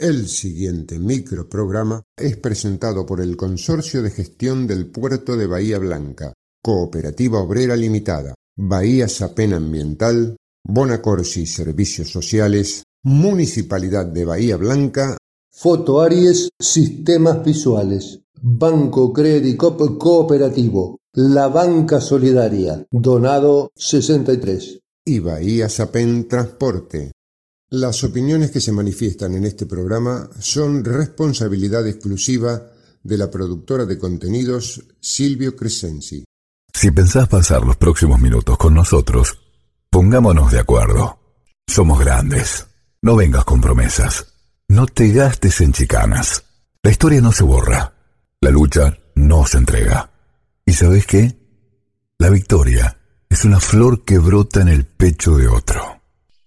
El siguiente microprograma es presentado por el Consorcio de Gestión del Puerto de Bahía Blanca, Cooperativa Obrera Limitada, Bahía Sapena Ambiental, Bonacorsi Servicios Sociales, Municipalidad de Bahía Blanca, Foto Aries Sistemas Visuales, Banco Crédito Cooperativo, La Banca Solidaria, Donado 63 y Bahía Sapen Transporte. Las opiniones que se manifiestan en este programa son responsabilidad exclusiva de la productora de contenidos Silvio Crescenzi. Si pensás pasar los próximos minutos con nosotros, pongámonos de acuerdo. Somos grandes. No vengas con promesas. No te gastes en chicanas. La historia no se borra. La lucha no se entrega. ¿Y sabes qué? La victoria es una flor que brota en el pecho de otro.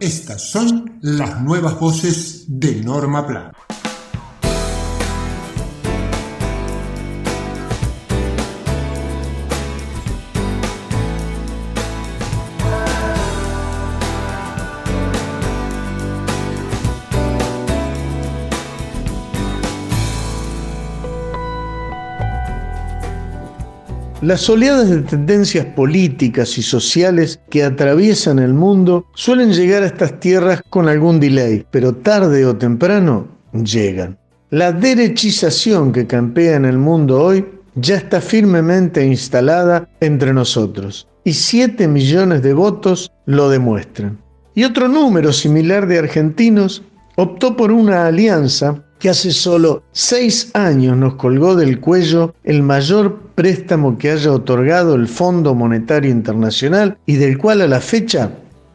Estas son las nuevas voces de Norma Plan. Las oleadas de tendencias políticas y sociales que atraviesan el mundo suelen llegar a estas tierras con algún delay, pero tarde o temprano llegan. La derechización que campea en el mundo hoy ya está firmemente instalada entre nosotros y 7 millones de votos lo demuestran. Y otro número similar de argentinos optó por una alianza que hace solo seis años nos colgó del cuello el mayor préstamo que haya otorgado el Fondo Monetario Internacional y del cual a la fecha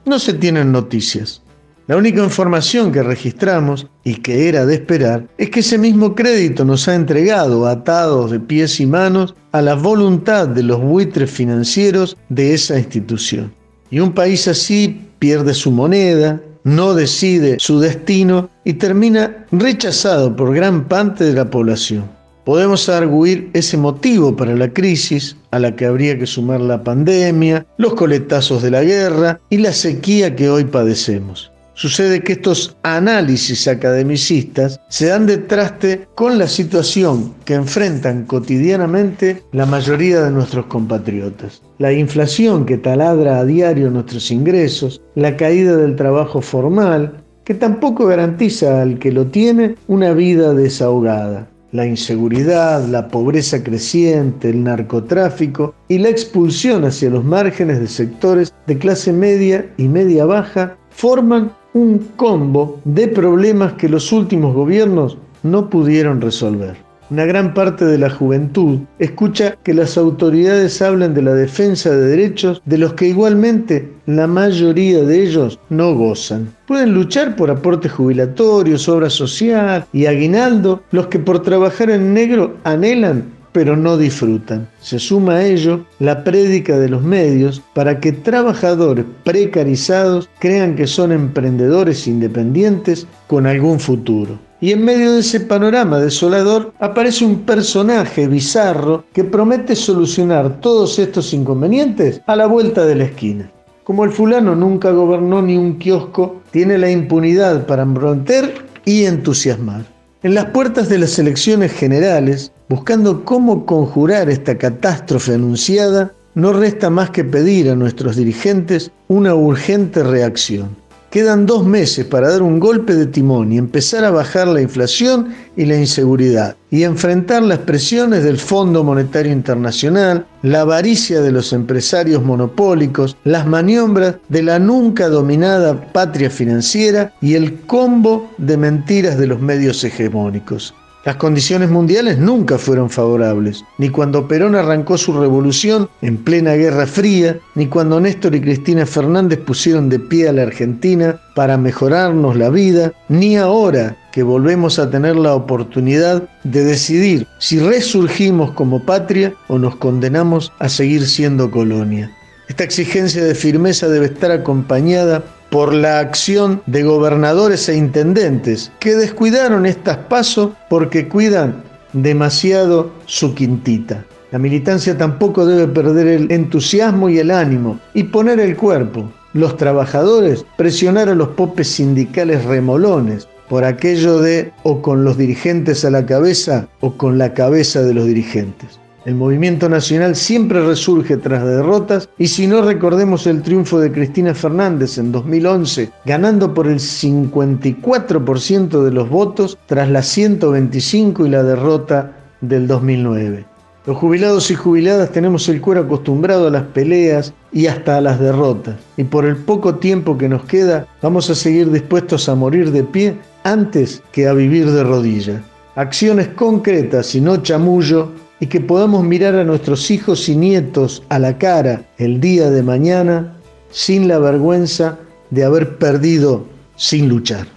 no se tienen noticias. La única información que registramos, y que era de esperar, es que ese mismo crédito nos ha entregado atados de pies y manos a la voluntad de los buitres financieros de esa institución. Y un país así pierde su moneda, no decide su destino y termina rechazado por gran parte de la población. Podemos arguir ese motivo para la crisis, a la que habría que sumar la pandemia, los coletazos de la guerra y la sequía que hoy padecemos. Sucede que estos análisis academicistas se dan de traste con la situación que enfrentan cotidianamente la mayoría de nuestros compatriotas. La inflación que taladra a diario nuestros ingresos, la caída del trabajo formal, que tampoco garantiza al que lo tiene una vida desahogada. La inseguridad, la pobreza creciente, el narcotráfico y la expulsión hacia los márgenes de sectores de clase media y media baja forman un combo de problemas que los últimos gobiernos no pudieron resolver. Una gran parte de la juventud escucha que las autoridades hablan de la defensa de derechos de los que igualmente la mayoría de ellos no gozan. Pueden luchar por aportes jubilatorios, obra social y aguinaldo los que por trabajar en negro anhelan pero no disfrutan. Se suma a ello la prédica de los medios para que trabajadores precarizados crean que son emprendedores independientes con algún futuro. Y en medio de ese panorama desolador aparece un personaje bizarro que promete solucionar todos estos inconvenientes a la vuelta de la esquina. Como el fulano nunca gobernó ni un kiosco, tiene la impunidad para embronter y entusiasmar. En las puertas de las elecciones generales, buscando cómo conjurar esta catástrofe anunciada, no resta más que pedir a nuestros dirigentes una urgente reacción. Quedan dos meses para dar un golpe de timón y empezar a bajar la inflación y la inseguridad y enfrentar las presiones del Fondo Monetario Internacional, la avaricia de los empresarios monopólicos, las maniobras de la nunca dominada patria financiera y el combo de mentiras de los medios hegemónicos. Las condiciones mundiales nunca fueron favorables, ni cuando Perón arrancó su revolución en plena Guerra Fría, ni cuando Néstor y Cristina Fernández pusieron de pie a la Argentina para mejorarnos la vida, ni ahora que volvemos a tener la oportunidad de decidir si resurgimos como patria o nos condenamos a seguir siendo colonia. Esta exigencia de firmeza debe estar acompañada por la acción de gobernadores e intendentes que descuidaron estas pasos porque cuidan demasiado su quintita. La militancia tampoco debe perder el entusiasmo y el ánimo y poner el cuerpo. Los trabajadores presionar a los popes sindicales remolones por aquello de o con los dirigentes a la cabeza o con la cabeza de los dirigentes. El movimiento nacional siempre resurge tras derrotas y si no recordemos el triunfo de Cristina Fernández en 2011, ganando por el 54% de los votos tras la 125 y la derrota del 2009. Los jubilados y jubiladas tenemos el cuero acostumbrado a las peleas y hasta a las derrotas. Y por el poco tiempo que nos queda, vamos a seguir dispuestos a morir de pie antes que a vivir de rodillas. Acciones concretas y no chamullo y que podamos mirar a nuestros hijos y nietos a la cara el día de mañana sin la vergüenza de haber perdido sin luchar.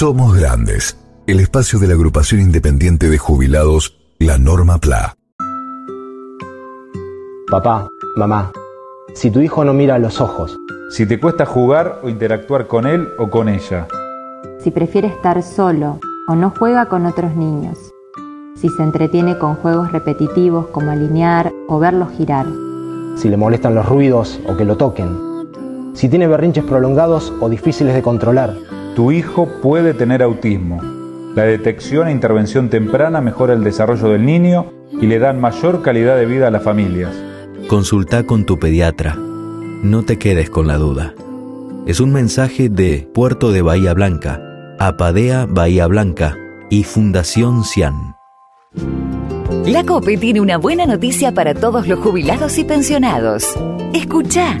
Somos Grandes, el espacio de la agrupación independiente de jubilados, la Norma PLA. Papá, mamá, si tu hijo no mira a los ojos. Si te cuesta jugar o interactuar con él o con ella. Si prefiere estar solo o no juega con otros niños. Si se entretiene con juegos repetitivos como alinear o verlos girar. Si le molestan los ruidos o que lo toquen. Si tiene berrinches prolongados o difíciles de controlar. Tu hijo puede tener autismo. La detección e intervención temprana mejora el desarrollo del niño y le dan mayor calidad de vida a las familias. Consulta con tu pediatra. No te quedes con la duda. Es un mensaje de Puerto de Bahía Blanca, Apadea Bahía Blanca y Fundación Cian. La COPE tiene una buena noticia para todos los jubilados y pensionados. Escucha.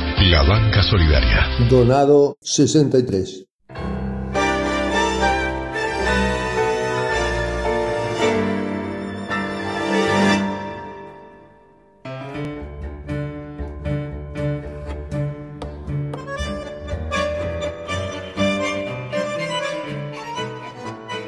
la banca solidaria. Donado 63.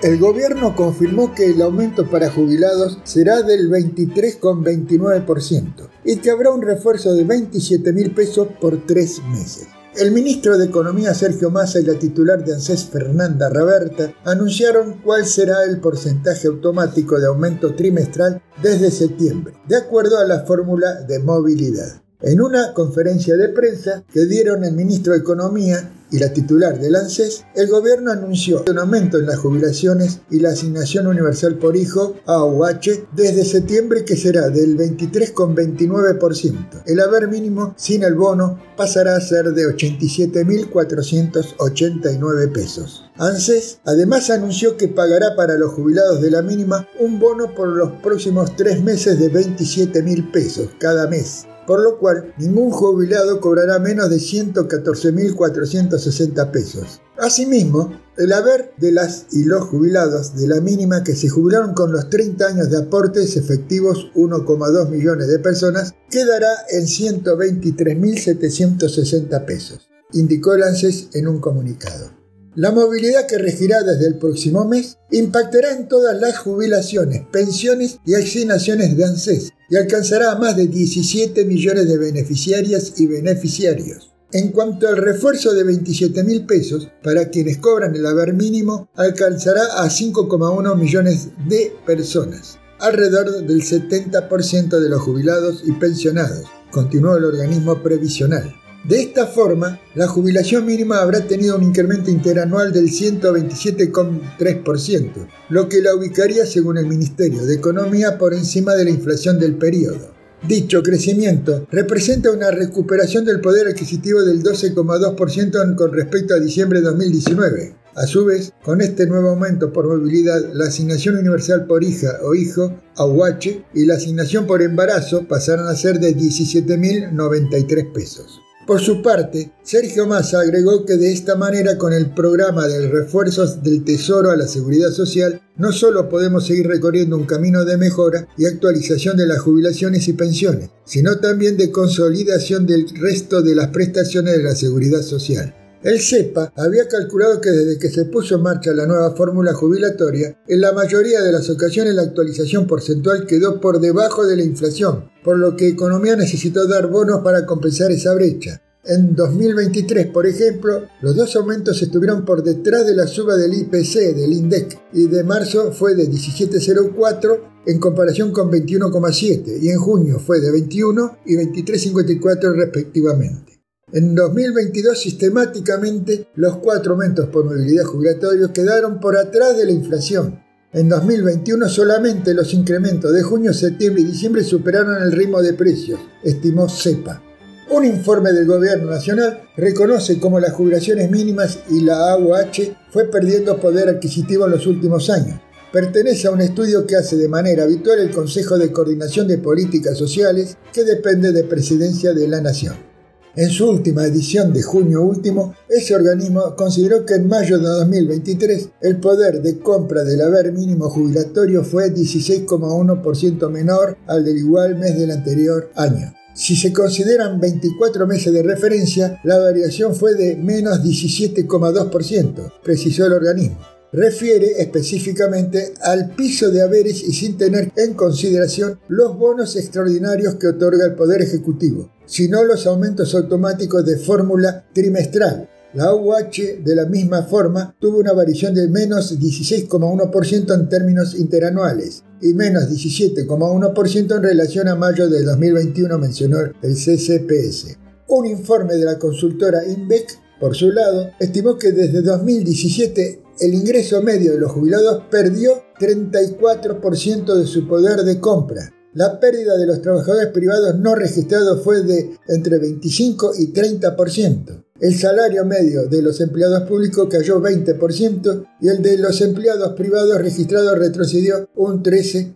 El gobierno confirmó que el aumento para jubilados será del 23,29% y que habrá un refuerzo de 27 mil pesos por tres meses. El ministro de Economía Sergio Massa y la titular de ANSES Fernanda Raberta anunciaron cuál será el porcentaje automático de aumento trimestral desde septiembre, de acuerdo a la fórmula de movilidad. En una conferencia de prensa que dieron el ministro de Economía y la titular del ANSES, el gobierno anunció un aumento en las jubilaciones y la asignación universal por hijo, AUH, desde septiembre que será del 23,29%. El haber mínimo sin el bono pasará a ser de 87.489 pesos. ANSES además anunció que pagará para los jubilados de la mínima un bono por los próximos tres meses de 27 mil pesos cada mes por lo cual ningún jubilado cobrará menos de 114.460 pesos. Asimismo, el haber de las y los jubilados de la mínima que se jubilaron con los 30 años de aportes efectivos 1,2 millones de personas quedará en 123.760 pesos, indicó el ANSES en un comunicado. La movilidad que regirá desde el próximo mes impactará en todas las jubilaciones, pensiones y asignaciones de ANSES y alcanzará a más de 17 millones de beneficiarias y beneficiarios. En cuanto al refuerzo de 27 mil pesos para quienes cobran el haber mínimo, alcanzará a 5,1 millones de personas, alrededor del 70% de los jubilados y pensionados, continuó el organismo previsional. De esta forma, la jubilación mínima habrá tenido un incremento interanual del 127,3%, lo que la ubicaría, según el Ministerio de Economía, por encima de la inflación del periodo. Dicho crecimiento representa una recuperación del poder adquisitivo del 12,2% con respecto a diciembre de 2019. A su vez, con este nuevo aumento por movilidad, la asignación universal por hija o hijo, AUH, y la asignación por embarazo pasarán a ser de 17.093 pesos. Por su parte, Sergio Massa agregó que de esta manera con el programa de refuerzos del Tesoro a la Seguridad Social, no solo podemos seguir recorriendo un camino de mejora y actualización de las jubilaciones y pensiones, sino también de consolidación del resto de las prestaciones de la Seguridad Social. El CEPA había calculado que desde que se puso en marcha la nueva fórmula jubilatoria, en la mayoría de las ocasiones la actualización porcentual quedó por debajo de la inflación, por lo que Economía necesitó dar bonos para compensar esa brecha. En 2023, por ejemplo, los dos aumentos estuvieron por detrás de la suba del IPC, del INDEC, y de marzo fue de 17,04 en comparación con 21,7 y en junio fue de 21 y 23,54 respectivamente. En 2022 sistemáticamente los cuatro aumentos por movilidad jubilatorios quedaron por atrás de la inflación. En 2021 solamente los incrementos de junio, septiembre y diciembre superaron el ritmo de precios, estimó CEPA. Un informe del Gobierno Nacional reconoce cómo las jubilaciones mínimas y la AUH fue perdiendo poder adquisitivo en los últimos años. Pertenece a un estudio que hace de manera habitual el Consejo de Coordinación de Políticas Sociales, que depende de Presidencia de la Nación. En su última edición de junio último, ese organismo consideró que en mayo de 2023 el poder de compra del haber mínimo jubilatorio fue 16,1% menor al del igual mes del anterior año. Si se consideran 24 meses de referencia, la variación fue de menos 17,2%, precisó el organismo refiere específicamente al piso de haberes y sin tener en consideración los bonos extraordinarios que otorga el Poder Ejecutivo, sino los aumentos automáticos de fórmula trimestral. La UH de la misma forma tuvo una variación de menos 16,1% en términos interanuales y menos 17,1% en relación a mayo de 2021, mencionó el CCPS. Un informe de la consultora INVEC, por su lado, estimó que desde 2017 el ingreso medio de los jubilados perdió 34% de su poder de compra. La pérdida de los trabajadores privados no registrados fue de entre 25 y 30%. El salario medio de los empleados públicos cayó 20% y el de los empleados privados registrados retrocedió un 13%.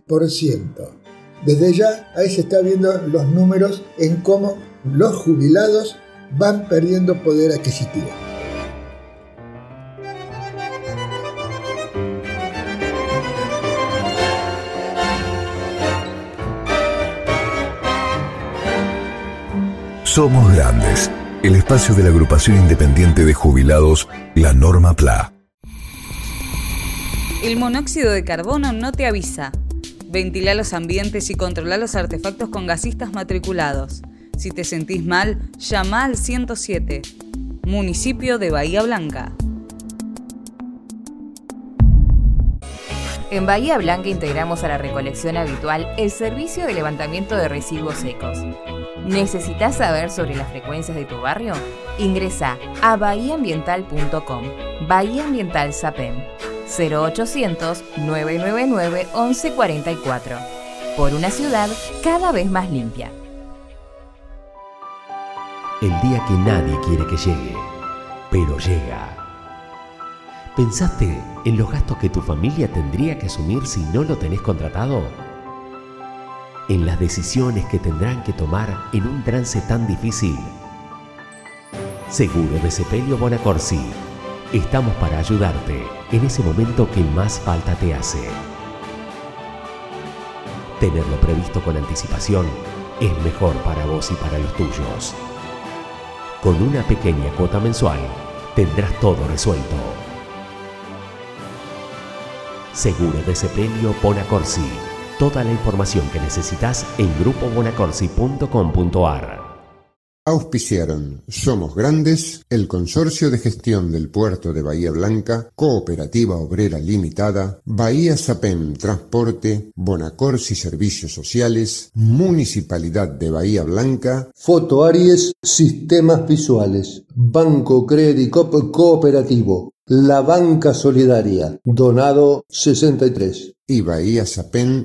Desde ya ahí se está viendo los números en cómo los jubilados van perdiendo poder adquisitivo. Somos Grandes, el espacio de la agrupación independiente de jubilados, la Norma PLA. El monóxido de carbono no te avisa. Ventila los ambientes y controla los artefactos con gasistas matriculados. Si te sentís mal, llama al 107, municipio de Bahía Blanca. En Bahía Blanca integramos a la recolección habitual el servicio de levantamiento de residuos secos ¿Necesitas saber sobre las frecuencias de tu barrio? Ingresa a bahiaambiental.com. Bahía Ambiental SAPEM 0800 999 1144. Por una ciudad cada vez más limpia. El día que nadie quiere que llegue, pero llega. ¿Pensaste en los gastos que tu familia tendría que asumir si no lo tenés contratado? En las decisiones que tendrán que tomar en un trance tan difícil. Seguro de Sepelio Bonacorsi. Estamos para ayudarte en ese momento que más falta te hace. Tenerlo previsto con anticipación es mejor para vos y para los tuyos. Con una pequeña cuota mensual tendrás todo resuelto Seguro de sepelio Bonacorsi. Toda la información que necesitas en grupobonacorsi.com.ar. Auspiciaron Somos Grandes, el Consorcio de Gestión del Puerto de Bahía Blanca, Cooperativa Obrera Limitada, Bahía Sapem Transporte, Bonacorsi Servicios Sociales, Municipalidad de Bahía Blanca, Foto Aries Sistemas Visuales, Banco Credicop Cooperativo, La Banca Solidaria, Donado 63 y Bahía Sapem